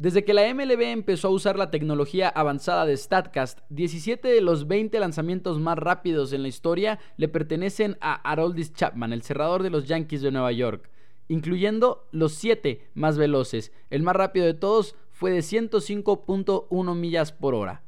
Desde que la MLB empezó a usar la tecnología avanzada de StatCast, 17 de los 20 lanzamientos más rápidos en la historia le pertenecen a Haroldis Chapman, el cerrador de los Yankees de Nueva York, incluyendo los 7 más veloces. El más rápido de todos fue de 105.1 millas por hora.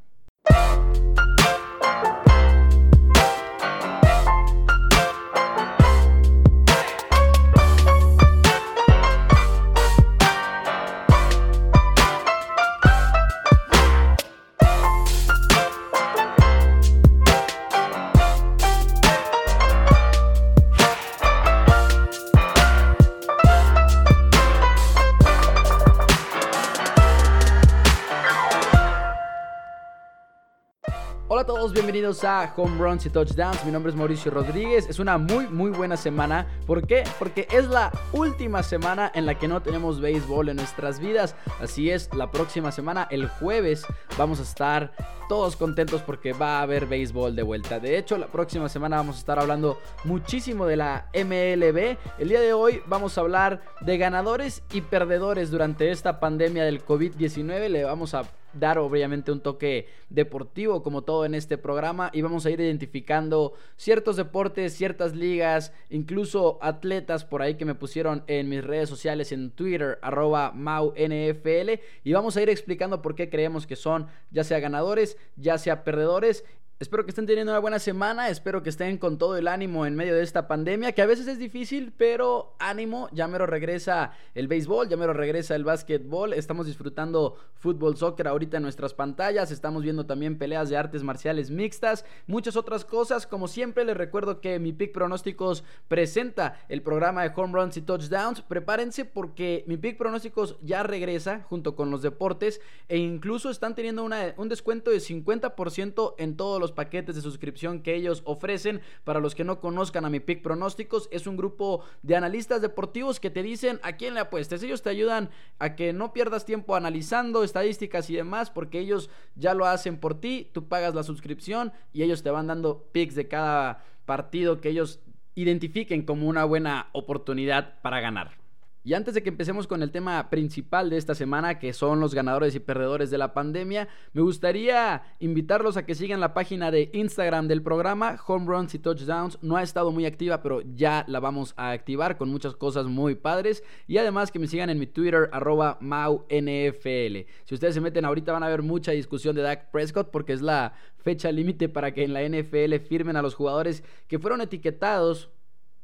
Bienvenidos a Home Runs y Touchdowns. Mi nombre es Mauricio Rodríguez. Es una muy, muy buena semana. ¿Por qué? Porque es la última semana en la que no tenemos béisbol en nuestras vidas. Así es, la próxima semana, el jueves, vamos a estar todos contentos porque va a haber béisbol de vuelta. De hecho, la próxima semana vamos a estar hablando muchísimo de la MLB. El día de hoy vamos a hablar de ganadores y perdedores durante esta pandemia del COVID-19. Le vamos a dar obviamente un toque deportivo como todo en este programa y vamos a ir identificando ciertos deportes, ciertas ligas, incluso atletas por ahí que me pusieron en mis redes sociales en Twitter arroba MauNFL y vamos a ir explicando por qué creemos que son ya sea ganadores, ya sea perdedores Espero que estén teniendo una buena semana, espero que estén con todo el ánimo en medio de esta pandemia, que a veces es difícil, pero ánimo, ya mero regresa el béisbol, ya mero regresa el básquetbol, estamos disfrutando fútbol, soccer ahorita en nuestras pantallas, estamos viendo también peleas de artes marciales mixtas, muchas otras cosas, como siempre les recuerdo que mi Pick Pronósticos presenta el programa de Home Runs y Touchdowns, prepárense porque mi Pick Pronósticos ya regresa junto con los deportes e incluso están teniendo un descuento de 50% en todos los paquetes de suscripción que ellos ofrecen. Para los que no conozcan a mi Pick Pronósticos, es un grupo de analistas deportivos que te dicen a quién le apuestes. Ellos te ayudan a que no pierdas tiempo analizando estadísticas y demás, porque ellos ya lo hacen por ti. Tú pagas la suscripción y ellos te van dando picks de cada partido que ellos identifiquen como una buena oportunidad para ganar. Y antes de que empecemos con el tema principal de esta semana, que son los ganadores y perdedores de la pandemia, me gustaría invitarlos a que sigan la página de Instagram del programa, Home Runs y Touchdowns. No ha estado muy activa, pero ya la vamos a activar con muchas cosas muy padres. Y además que me sigan en mi Twitter, arroba MauNFL. Si ustedes se meten ahorita van a ver mucha discusión de Dak Prescott porque es la fecha límite para que en la NFL firmen a los jugadores que fueron etiquetados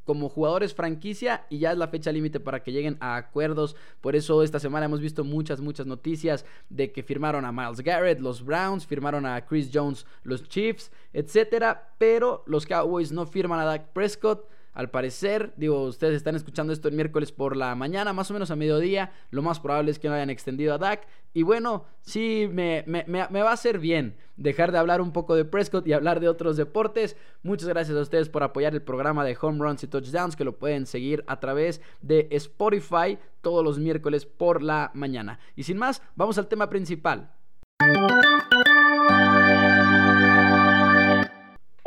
como jugadores franquicia y ya es la fecha límite para que lleguen a acuerdos. Por eso esta semana hemos visto muchas, muchas noticias de que firmaron a Miles Garrett, los Browns, firmaron a Chris Jones, los Chiefs, etcétera. Pero los Cowboys no firman a Dak Prescott. Al parecer, digo, ustedes están escuchando esto el miércoles por la mañana, más o menos a mediodía. Lo más probable es que no hayan extendido a Dak. Y bueno, sí, me, me, va a hacer bien dejar de hablar un poco de Prescott y hablar de otros deportes. Muchas gracias a ustedes por apoyar el programa de Home Runs y Touchdowns, que lo pueden seguir a través de Spotify todos los miércoles por la mañana. Y sin más, vamos al tema principal.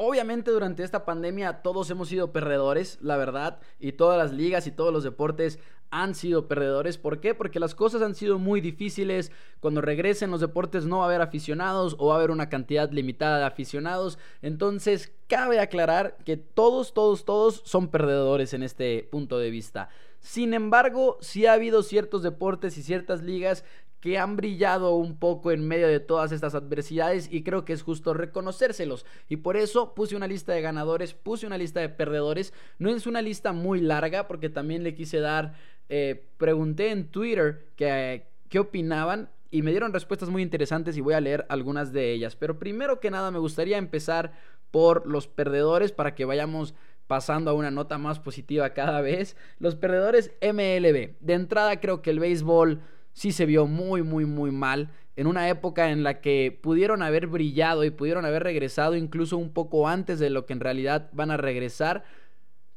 Obviamente durante esta pandemia todos hemos sido perdedores, la verdad, y todas las ligas y todos los deportes han sido perdedores. ¿Por qué? Porque las cosas han sido muy difíciles. Cuando regresen los deportes no va a haber aficionados o va a haber una cantidad limitada de aficionados. Entonces cabe aclarar que todos, todos, todos son perdedores en este punto de vista. Sin embargo, sí ha habido ciertos deportes y ciertas ligas que han brillado un poco en medio de todas estas adversidades y creo que es justo reconocérselos. Y por eso puse una lista de ganadores, puse una lista de perdedores. No es una lista muy larga porque también le quise dar, eh, pregunté en Twitter qué opinaban y me dieron respuestas muy interesantes y voy a leer algunas de ellas. Pero primero que nada me gustaría empezar por los perdedores para que vayamos pasando a una nota más positiva cada vez. Los perdedores MLB. De entrada creo que el béisbol sí se vio muy, muy, muy mal. En una época en la que pudieron haber brillado y pudieron haber regresado incluso un poco antes de lo que en realidad van a regresar,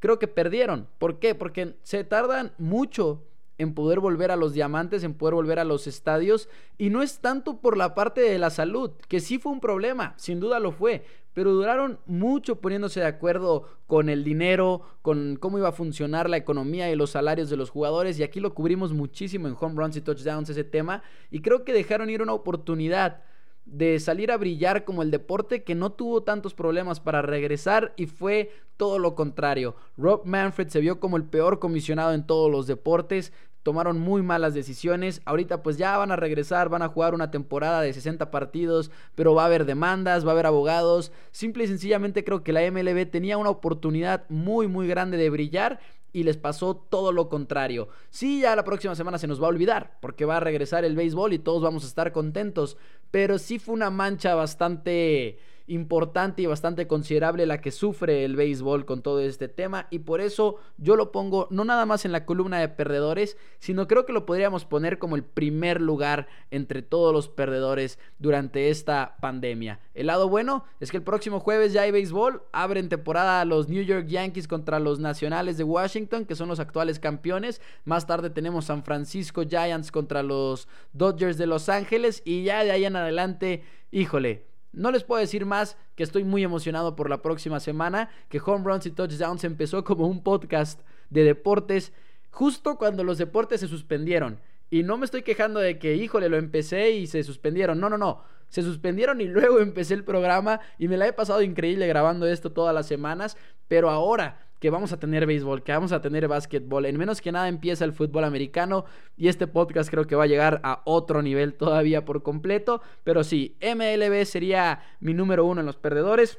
creo que perdieron. ¿Por qué? Porque se tardan mucho en poder volver a los diamantes, en poder volver a los estadios. Y no es tanto por la parte de la salud, que sí fue un problema, sin duda lo fue, pero duraron mucho poniéndose de acuerdo con el dinero, con cómo iba a funcionar la economía y los salarios de los jugadores. Y aquí lo cubrimos muchísimo en home runs y touchdowns ese tema. Y creo que dejaron ir una oportunidad de salir a brillar como el deporte que no tuvo tantos problemas para regresar y fue todo lo contrario. Rob Manfred se vio como el peor comisionado en todos los deportes, tomaron muy malas decisiones. Ahorita pues ya van a regresar, van a jugar una temporada de 60 partidos, pero va a haber demandas, va a haber abogados. Simple y sencillamente creo que la MLB tenía una oportunidad muy muy grande de brillar y les pasó todo lo contrario. Sí, ya la próxima semana se nos va a olvidar, porque va a regresar el béisbol y todos vamos a estar contentos, pero sí fue una mancha bastante importante y bastante considerable la que sufre el béisbol con todo este tema y por eso yo lo pongo no nada más en la columna de perdedores, sino creo que lo podríamos poner como el primer lugar entre todos los perdedores durante esta pandemia. El lado bueno es que el próximo jueves ya hay béisbol, abren temporada los New York Yankees contra los Nacionales de Washington, que son los actuales campeones. Más tarde tenemos San Francisco Giants contra los Dodgers de Los Ángeles y ya de ahí en adelante, híjole, no les puedo decir más que estoy muy emocionado por la próxima semana, que Home Runs y Touchdowns empezó como un podcast de deportes justo cuando los deportes se suspendieron. Y no me estoy quejando de que, híjole, lo empecé y se suspendieron. No, no, no. Se suspendieron y luego empecé el programa y me la he pasado increíble grabando esto todas las semanas. Pero ahora que vamos a tener béisbol, que vamos a tener básquetbol. En menos que nada empieza el fútbol americano y este podcast creo que va a llegar a otro nivel todavía por completo. Pero sí, MLB sería mi número uno en los perdedores.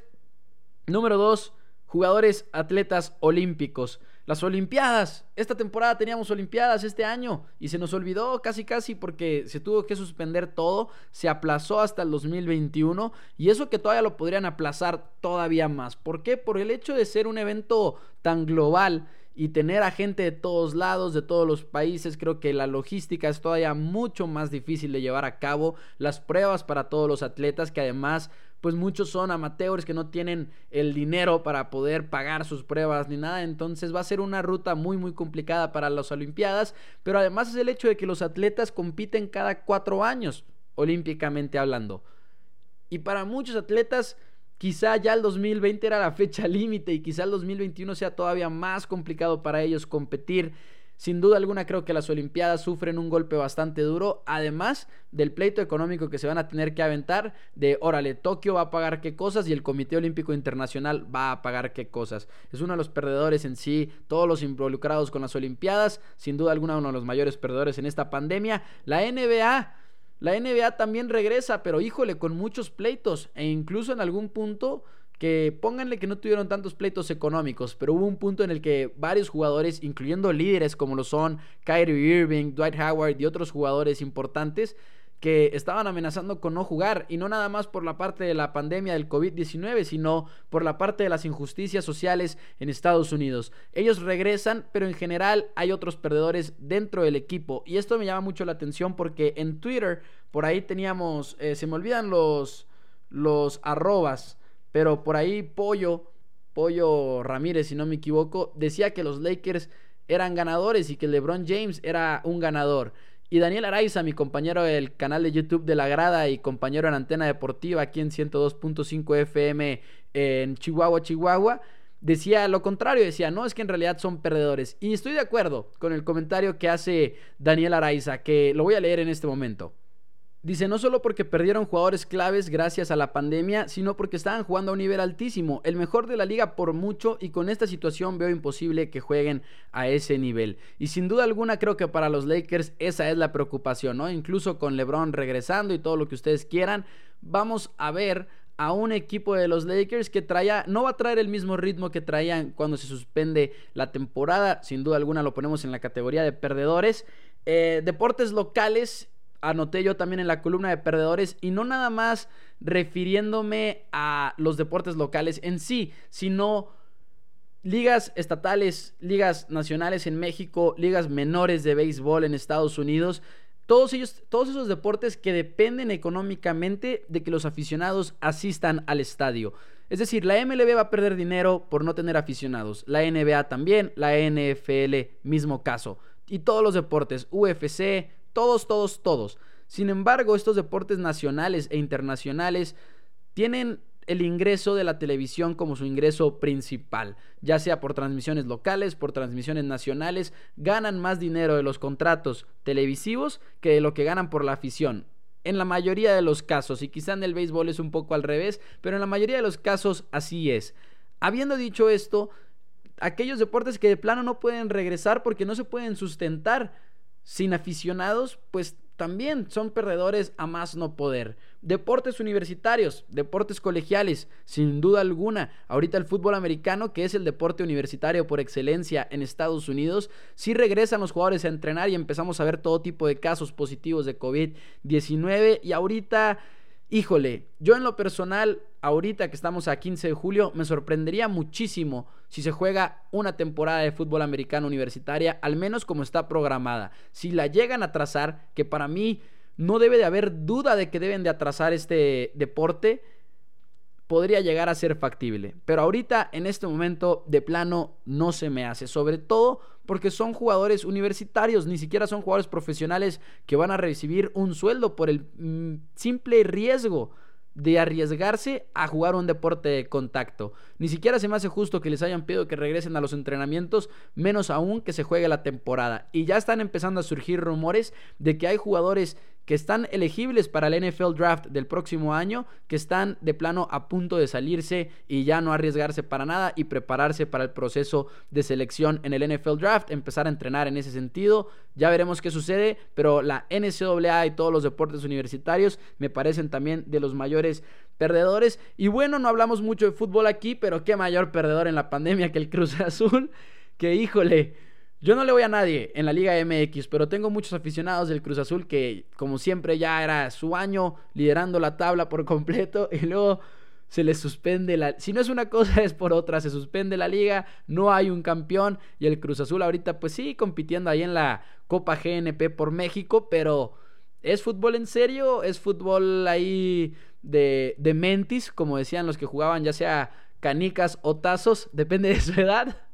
Número dos, jugadores atletas olímpicos. Las Olimpiadas. Esta temporada teníamos Olimpiadas este año y se nos olvidó casi casi porque se tuvo que suspender todo. Se aplazó hasta el 2021 y eso que todavía lo podrían aplazar todavía más. ¿Por qué? Por el hecho de ser un evento tan global y tener a gente de todos lados, de todos los países, creo que la logística es todavía mucho más difícil de llevar a cabo. Las pruebas para todos los atletas que además pues muchos son amateurs que no tienen el dinero para poder pagar sus pruebas ni nada, entonces va a ser una ruta muy muy complicada para las Olimpiadas, pero además es el hecho de que los atletas compiten cada cuatro años, olímpicamente hablando. Y para muchos atletas, quizá ya el 2020 era la fecha límite y quizá el 2021 sea todavía más complicado para ellos competir sin duda alguna creo que las Olimpiadas sufren un golpe bastante duro, además del pleito económico que se van a tener que aventar de, órale, Tokio va a pagar qué cosas y el Comité Olímpico Internacional va a pagar qué cosas. Es uno de los perdedores en sí, todos los involucrados con las Olimpiadas, sin duda alguna uno de los mayores perdedores en esta pandemia. La NBA... La NBA también regresa, pero híjole, con muchos pleitos e incluso en algún punto que pónganle que no tuvieron tantos pleitos económicos, pero hubo un punto en el que varios jugadores, incluyendo líderes como lo son Kyrie Irving, Dwight Howard y otros jugadores importantes, que estaban amenazando con no jugar y no nada más por la parte de la pandemia del COVID-19, sino por la parte de las injusticias sociales en Estados Unidos. Ellos regresan, pero en general hay otros perdedores dentro del equipo y esto me llama mucho la atención porque en Twitter por ahí teníamos, eh, se me olvidan los, los arrobas, pero por ahí Pollo, Pollo Ramírez, si no me equivoco, decía que los Lakers eran ganadores y que LeBron James era un ganador. Y Daniel Araiza, mi compañero del canal de YouTube de La Grada y compañero en Antena Deportiva aquí en 102.5 FM en Chihuahua, Chihuahua, decía lo contrario, decía, no, es que en realidad son perdedores. Y estoy de acuerdo con el comentario que hace Daniel Araiza, que lo voy a leer en este momento. Dice, no solo porque perdieron jugadores claves gracias a la pandemia, sino porque estaban jugando a un nivel altísimo, el mejor de la liga por mucho, y con esta situación veo imposible que jueguen a ese nivel. Y sin duda alguna creo que para los Lakers esa es la preocupación, ¿no? Incluso con LeBron regresando y todo lo que ustedes quieran, vamos a ver a un equipo de los Lakers que traía, no va a traer el mismo ritmo que traían cuando se suspende la temporada, sin duda alguna lo ponemos en la categoría de perdedores. Eh, deportes locales, anoté yo también en la columna de perdedores y no nada más refiriéndome a los deportes locales en sí, sino ligas estatales, ligas nacionales en México, ligas menores de béisbol en Estados Unidos. Todos ellos, todos esos deportes que dependen económicamente de que los aficionados asistan al estadio. Es decir, la MLB va a perder dinero por no tener aficionados. La NBA también, la NFL mismo caso y todos los deportes, UFC, todos, todos, todos. Sin embargo, estos deportes nacionales e internacionales tienen el ingreso de la televisión como su ingreso principal, ya sea por transmisiones locales, por transmisiones nacionales, ganan más dinero de los contratos televisivos que de lo que ganan por la afición. En la mayoría de los casos, y quizá en el béisbol es un poco al revés, pero en la mayoría de los casos así es. Habiendo dicho esto, aquellos deportes que de plano no pueden regresar porque no se pueden sustentar sin aficionados, pues también son perdedores a más no poder. Deportes universitarios, deportes colegiales, sin duda alguna. Ahorita el fútbol americano, que es el deporte universitario por excelencia en Estados Unidos, sí regresan los jugadores a entrenar y empezamos a ver todo tipo de casos positivos de COVID-19 y ahorita Híjole, yo en lo personal, ahorita que estamos a 15 de julio, me sorprendería muchísimo si se juega una temporada de fútbol americano universitaria, al menos como está programada. Si la llegan a trazar, que para mí no debe de haber duda de que deben de atrasar este deporte, podría llegar a ser factible. Pero ahorita, en este momento, de plano, no se me hace. Sobre todo porque son jugadores universitarios, ni siquiera son jugadores profesionales que van a recibir un sueldo por el mm, simple riesgo de arriesgarse a jugar un deporte de contacto. Ni siquiera se me hace justo que les hayan pedido que regresen a los entrenamientos, menos aún que se juegue la temporada. Y ya están empezando a surgir rumores de que hay jugadores que están elegibles para el NFL Draft del próximo año, que están de plano a punto de salirse y ya no arriesgarse para nada y prepararse para el proceso de selección en el NFL Draft, empezar a entrenar en ese sentido. Ya veremos qué sucede, pero la NCAA y todos los deportes universitarios me parecen también de los mayores perdedores. Y bueno, no hablamos mucho de fútbol aquí, pero qué mayor perdedor en la pandemia que el Cruz Azul, que híjole yo no le voy a nadie en la Liga MX, pero tengo muchos aficionados del Cruz Azul que, como siempre, ya era su año liderando la tabla por completo y luego se les suspende la... Si no es una cosa, es por otra. Se suspende la liga, no hay un campeón y el Cruz Azul ahorita pues sí compitiendo ahí en la Copa GNP por México, pero ¿es fútbol en serio? ¿Es fútbol ahí de, de mentis, como decían los que jugaban ya sea canicas o tazos, depende de su edad?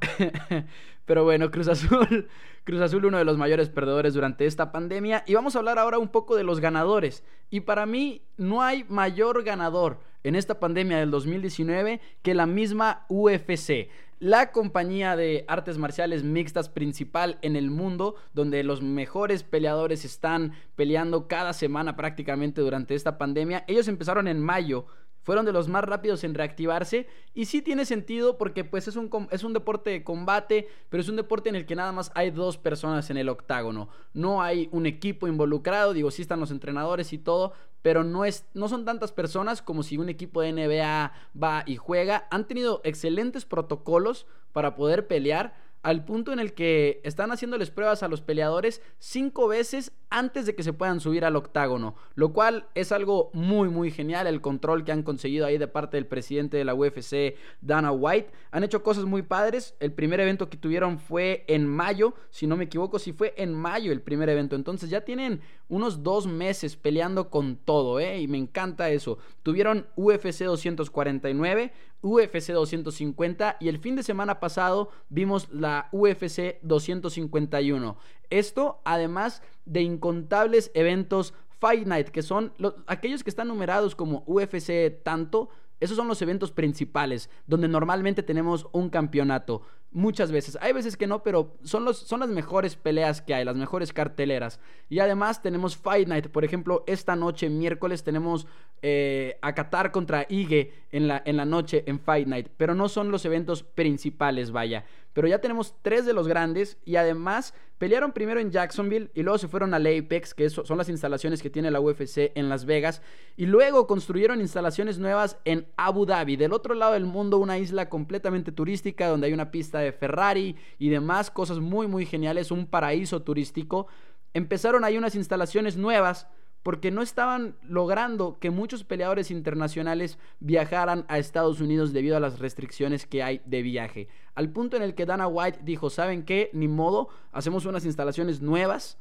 Pero bueno, Cruz Azul, Cruz Azul uno de los mayores perdedores durante esta pandemia. Y vamos a hablar ahora un poco de los ganadores. Y para mí no hay mayor ganador en esta pandemia del 2019 que la misma UFC. La compañía de artes marciales mixtas principal en el mundo, donde los mejores peleadores están peleando cada semana prácticamente durante esta pandemia. Ellos empezaron en mayo fueron de los más rápidos en reactivarse y sí tiene sentido porque pues es un, es un deporte de combate, pero es un deporte en el que nada más hay dos personas en el octágono, no hay un equipo involucrado, digo, sí están los entrenadores y todo, pero no, es, no son tantas personas como si un equipo de NBA va y juega, han tenido excelentes protocolos para poder pelear, al punto en el que están haciéndoles pruebas a los peleadores cinco veces antes de que se puedan subir al octágono, lo cual es algo muy muy genial, el control que han conseguido ahí de parte del presidente de la UFC, Dana White. Han hecho cosas muy padres, el primer evento que tuvieron fue en mayo, si no me equivoco, si fue en mayo el primer evento, entonces ya tienen unos dos meses peleando con todo, ¿eh? Y me encanta eso. Tuvieron UFC 249, UFC 250 y el fin de semana pasado vimos la UFC 251. Esto además de incontables eventos Fight Night, que son aquellos que están numerados como UFC tanto, esos son los eventos principales, donde normalmente tenemos un campeonato. Muchas veces. Hay veces que no, pero son, los, son las mejores peleas que hay, las mejores carteleras. Y además tenemos Fight Night. Por ejemplo, esta noche, miércoles, tenemos eh, a Qatar contra Ige en la, en la noche en Fight Night. Pero no son los eventos principales, vaya. Pero ya tenemos tres de los grandes y además pelearon primero en Jacksonville y luego se fueron al Apex, que son las instalaciones que tiene la UFC en Las Vegas. Y luego construyeron instalaciones nuevas en Abu Dhabi, del otro lado del mundo, una isla completamente turística donde hay una pista de Ferrari y demás cosas muy muy geniales, un paraíso turístico. Empezaron ahí unas instalaciones nuevas porque no estaban logrando que muchos peleadores internacionales viajaran a Estados Unidos debido a las restricciones que hay de viaje. Al punto en el que Dana White dijo, ¿saben qué? Ni modo, hacemos unas instalaciones nuevas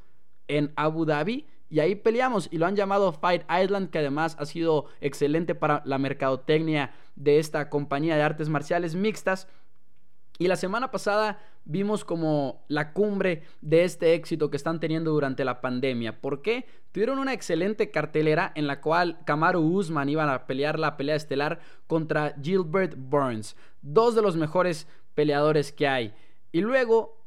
en Abu Dhabi y ahí peleamos y lo han llamado Fight Island, que además ha sido excelente para la mercadotecnia de esta compañía de artes marciales mixtas. Y la semana pasada vimos como la cumbre de este éxito que están teniendo durante la pandemia. ¿Por qué? Tuvieron una excelente cartelera en la cual Kamaru Usman iba a pelear la pelea estelar contra Gilbert Burns, dos de los mejores peleadores que hay. Y luego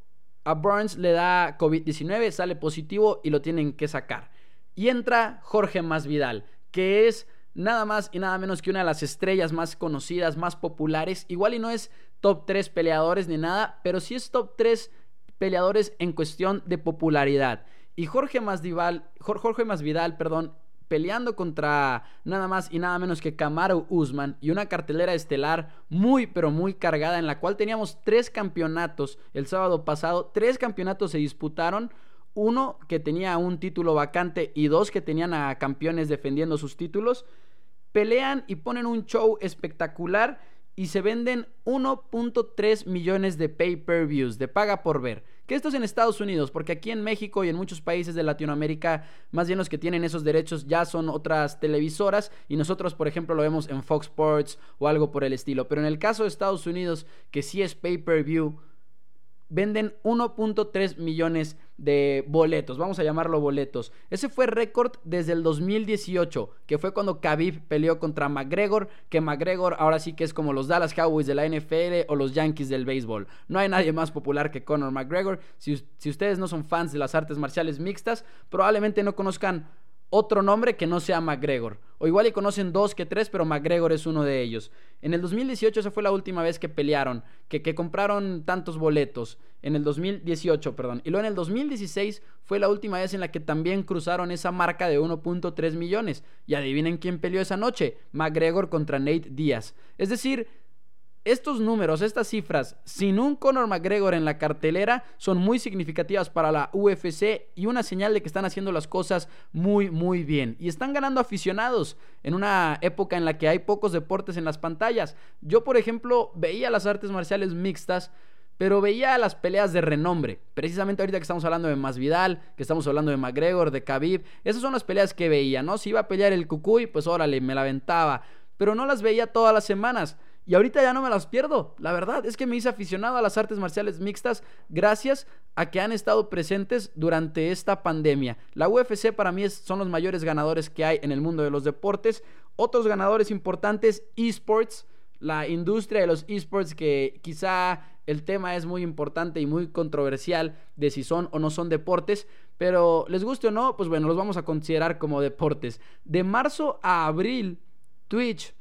a Burns le da COVID-19, sale positivo y lo tienen que sacar. Y entra Jorge Masvidal, que es nada más y nada menos que una de las estrellas más conocidas, más populares. Igual y no es top 3 peleadores ni nada, pero sí es top 3 peleadores en cuestión de popularidad. Y Jorge Masvidal, Jorge Masvidal, perdón, peleando contra nada más y nada menos que Kamaru Usman y una cartelera estelar muy pero muy cargada en la cual teníamos tres campeonatos el sábado pasado, tres campeonatos se disputaron, uno que tenía un título vacante y dos que tenían a campeones defendiendo sus títulos, pelean y ponen un show espectacular y se venden 1.3 millones de pay-per-views, de paga por ver. Que esto es en Estados Unidos, porque aquí en México y en muchos países de Latinoamérica, más bien los que tienen esos derechos ya son otras televisoras y nosotros, por ejemplo, lo vemos en Fox Sports o algo por el estilo. Pero en el caso de Estados Unidos, que sí es pay-per-view, venden 1.3 millones de boletos, vamos a llamarlo boletos. Ese fue récord desde el 2018, que fue cuando Khabib peleó contra McGregor, que McGregor ahora sí que es como los Dallas Cowboys de la NFL o los Yankees del béisbol. No hay nadie más popular que Conor McGregor. Si, si ustedes no son fans de las artes marciales mixtas, probablemente no conozcan otro nombre que no sea McGregor. O igual y conocen dos que tres, pero McGregor es uno de ellos. En el 2018 esa fue la última vez que pelearon, que, que compraron tantos boletos. En el 2018, perdón. Y luego en el 2016 fue la última vez en la que también cruzaron esa marca de 1.3 millones. Y adivinen quién peleó esa noche. McGregor contra Nate Díaz. Es decir, estos números, estas cifras, sin un Conor McGregor en la cartelera, son muy significativas para la UFC y una señal de que están haciendo las cosas muy, muy bien. Y están ganando aficionados en una época en la que hay pocos deportes en las pantallas. Yo, por ejemplo, veía las artes marciales mixtas pero veía las peleas de renombre. Precisamente ahorita que estamos hablando de Masvidal, que estamos hablando de McGregor, de Khabib, esas son las peleas que veía, ¿no? Si iba a pelear el Cucuy, pues órale, me la aventaba, pero no las veía todas las semanas. Y ahorita ya no me las pierdo. La verdad es que me hice aficionado a las artes marciales mixtas gracias a que han estado presentes durante esta pandemia. La UFC para mí son los mayores ganadores que hay en el mundo de los deportes. Otros ganadores importantes, esports, la industria de los esports que quizá el tema es muy importante y muy controversial de si son o no son deportes, pero les guste o no, pues bueno, los vamos a considerar como deportes. De marzo a abril, Twitch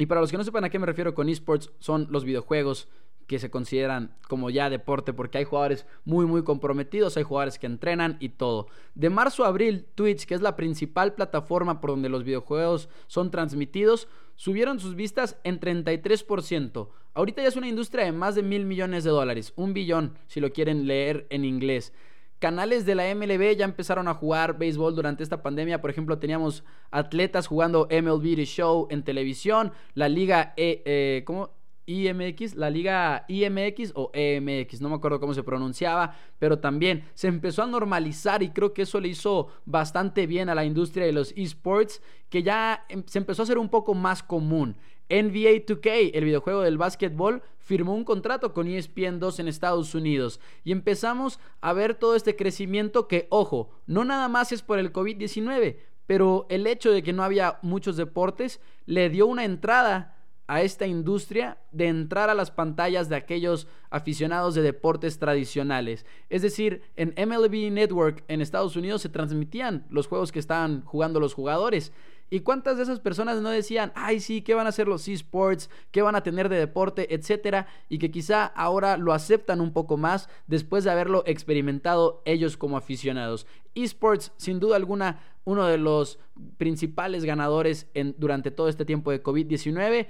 y para los que no sepan a qué me refiero con esports, son los videojuegos que se consideran como ya deporte porque hay jugadores muy muy comprometidos, hay jugadores que entrenan y todo. De marzo a abril, Twitch, que es la principal plataforma por donde los videojuegos son transmitidos, subieron sus vistas en 33%. Ahorita ya es una industria de más de mil millones de dólares, un billón si lo quieren leer en inglés. Canales de la MLB ya empezaron a jugar béisbol durante esta pandemia. Por ejemplo, teníamos atletas jugando MLB Show en televisión. La liga e, eh, ¿cómo? IMX, la liga IMX o EMX, no me acuerdo cómo se pronunciaba, pero también se empezó a normalizar y creo que eso le hizo bastante bien a la industria de los esports, que ya em, se empezó a hacer un poco más común. NBA 2K, el videojuego del básquetbol, firmó un contrato con ESPN 2 en Estados Unidos y empezamos a ver todo este crecimiento que, ojo, no nada más es por el COVID-19, pero el hecho de que no había muchos deportes le dio una entrada a esta industria de entrar a las pantallas de aquellos aficionados de deportes tradicionales. Es decir, en MLB Network en Estados Unidos se transmitían los juegos que estaban jugando los jugadores. ¿Y cuántas de esas personas no decían, ay sí, ¿qué van a hacer los esports? ¿Qué van a tener de deporte? Etcétera. Y que quizá ahora lo aceptan un poco más después de haberlo experimentado ellos como aficionados. Esports, sin duda alguna, uno de los principales ganadores durante todo este tiempo de COVID-19.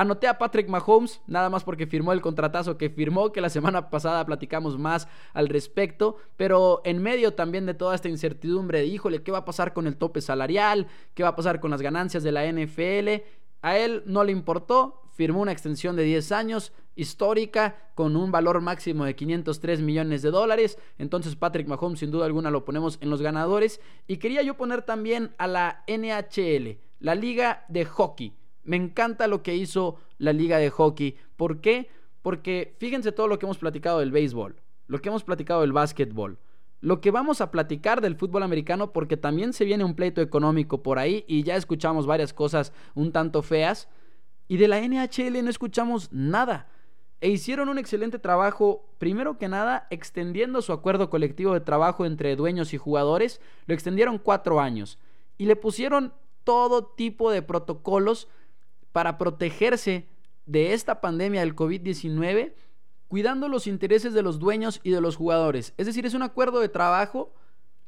Anoté a Patrick Mahomes, nada más porque firmó el contratazo que firmó, que la semana pasada platicamos más al respecto, pero en medio también de toda esta incertidumbre de, híjole, ¿qué va a pasar con el tope salarial? ¿Qué va a pasar con las ganancias de la NFL? A él no le importó, firmó una extensión de 10 años histórica con un valor máximo de 503 millones de dólares. Entonces Patrick Mahomes sin duda alguna lo ponemos en los ganadores. Y quería yo poner también a la NHL, la liga de hockey. Me encanta lo que hizo la liga de hockey. ¿Por qué? porque fíjense todo lo que hemos platicado del béisbol, lo que hemos platicado del básquetbol, lo que vamos a platicar del fútbol americano, porque también se viene un pleito económico por ahí y ya escuchamos varias cosas un tanto feas. Y de la NHL no escuchamos nada. E hicieron un excelente trabajo, primero que nada, extendiendo su acuerdo colectivo de trabajo entre dueños y jugadores. Lo extendieron cuatro años. Y le pusieron todo tipo de protocolos para protegerse de esta pandemia del COVID-19 cuidando los intereses de los dueños y de los jugadores. Es decir, es un acuerdo de trabajo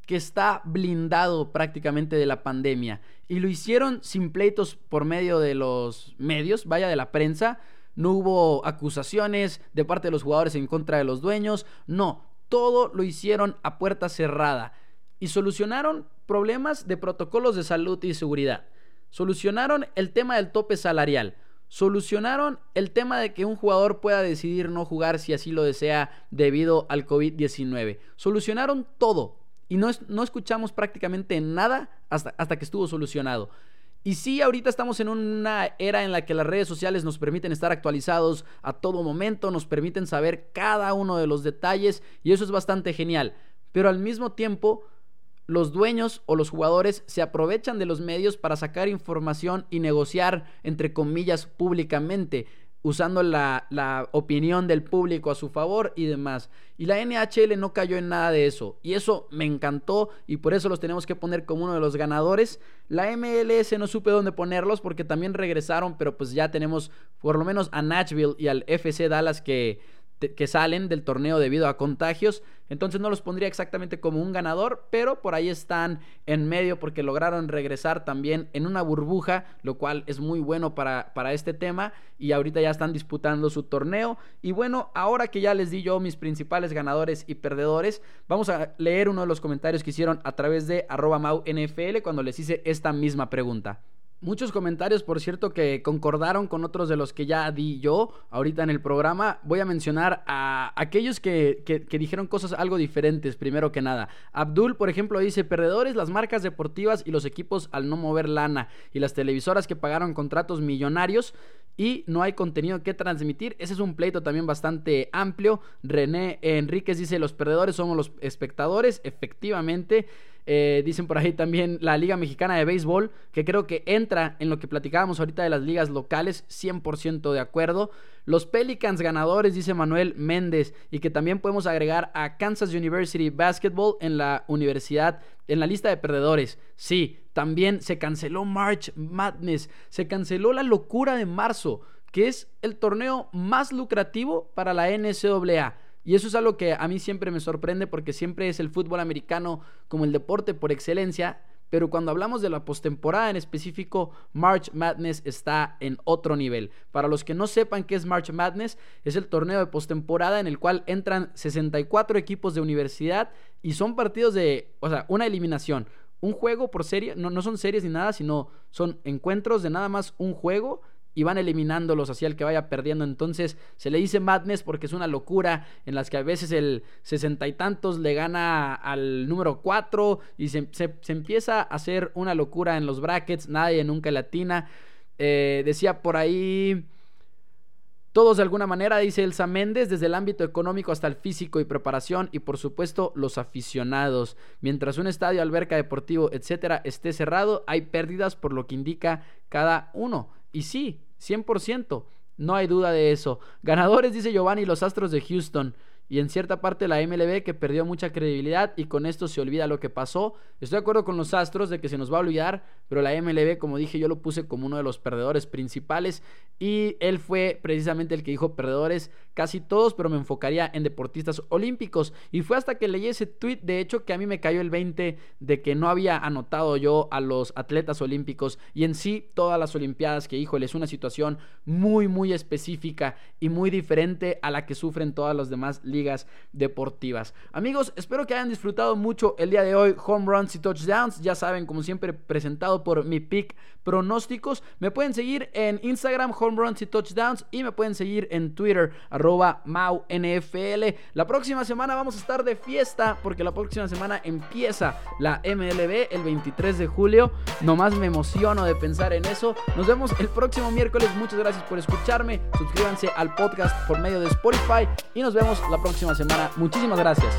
que está blindado prácticamente de la pandemia. Y lo hicieron sin pleitos por medio de los medios, vaya de la prensa. No hubo acusaciones de parte de los jugadores en contra de los dueños. No, todo lo hicieron a puerta cerrada. Y solucionaron problemas de protocolos de salud y seguridad. Solucionaron el tema del tope salarial solucionaron el tema de que un jugador pueda decidir no jugar si así lo desea debido al COVID-19. Solucionaron todo y no, no, escuchamos prácticamente nada hasta, hasta que estuvo solucionado. Y sí, ahorita estamos en una era en la que las redes sociales nos permiten estar actualizados a todo momento, nos permiten saber cada uno de los detalles y eso es bastante genial. Pero al mismo tiempo los dueños o los jugadores se aprovechan de los medios para sacar información y negociar, entre comillas, públicamente, usando la, la, opinión del público a su favor y demás. Y la NHL no cayó en nada de eso. Y eso me encantó y por eso los tenemos que poner como uno de los ganadores. La MLS no supe dónde ponerlos porque también regresaron, pero pues ya tenemos por lo menos a Nashville y al FC Dallas que que salen del torneo debido a contagios. Entonces no los pondría exactamente como un ganador, pero por ahí están en medio porque lograron regresar también en una burbuja, lo cual es muy bueno para, para este tema. Y ahorita ya están disputando su torneo. Y bueno, ahora que ya les di yo mis principales ganadores y perdedores, vamos a leer uno de los comentarios que hicieron a través de arroba NFL cuando les hice esta misma pregunta. Muchos comentarios, por cierto, que concordaron con otros de los que ya di yo ahorita en el programa. Voy a mencionar a aquellos que, que, dijeron cosas algo diferentes, primero que nada. Abdul, por ejemplo, dice, perdedores las marcas deportivas y los equipos al no mover lana y las televisoras que pagaron contratos millonarios y no hay contenido que transmitir. Ese es un pleito también bastante amplio. René Enríquez dice, los perdedores somos los espectadores. Efectivamente. Eh, dicen por ahí también la Liga Mexicana de Béisbol, que creo que entra en lo que platicábamos ahorita de las ligas locales, 100% de acuerdo. Los Pelicans ganadores, dice Manuel Méndez, y que también podemos agregar a Kansas University Basketball en la universidad, en la lista de perdedores. Sí, también se canceló March Madness, se canceló la locura de marzo, que es el torneo más lucrativo para la NCAA. Y eso es algo que a mí siempre me sorprende porque siempre es el fútbol americano como el deporte por excelencia. Pero cuando hablamos de la postemporada en específico, March Madness está en otro nivel. Para los que no sepan qué es March Madness, es el torneo de postemporada en el cual entran 64 equipos de universidad y son partidos de, o sea, una eliminación. Un juego por serie, no, no son series ni nada, sino son encuentros de nada más un juego y van eliminándolos hacia el que vaya perdiendo. Entonces se le dice madness porque es una locura en las que a veces el sesenta y tantos le gana al número cuatro y se, empieza a hacer una locura en los brackets, nadie nunca latina. Eh, decía por ahí... Todos de alguna manera, dice Elsa Méndez, desde el ámbito económico hasta el físico y preparación y por supuesto los aficionados. Mientras un estadio, alberca deportivo, etcétera, esté cerrado, hay pérdidas por lo que indica cada uno. Y sí, 100%, no hay duda de eso. Ganadores, dice Giovanni, los Astros de Houston y en cierta parte la MLB que perdió mucha credibilidad y con esto se olvida lo que pasó. Estoy de acuerdo con los Astros de que se nos va a olvidar, pero la MLB, como dije, yo lo puse como uno de los perdedores principales y él fue precisamente el que dijo perdedores casi todos, pero me enfocaría en deportistas olímpicos y fue hasta que leí ese tweet, de hecho, que a mí me cayó el 20 de que no había anotado yo a los atletas olímpicos y en sí todas las olimpiadas que, híjole, es una situación muy muy específica y muy diferente a la que sufren todas las demás ligas deportivas. Amigos, espero que hayan disfrutado mucho el día de hoy home runs y touchdowns. Ya saben, como siempre, presentado por mi pick pronósticos. Me pueden seguir en Instagram, home runs y touchdowns. Y me pueden seguir en Twitter, arroba MauNFL. La próxima semana vamos a estar de fiesta porque la próxima semana empieza la MLB el 23 de julio. Nomás me emociono de pensar en eso. Nos vemos el próximo miércoles. Muchas gracias por escucharme. Suscríbanse al podcast por medio de Spotify y nos vemos la próxima semana. Muchísimas gracias.